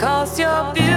Cause you're beautiful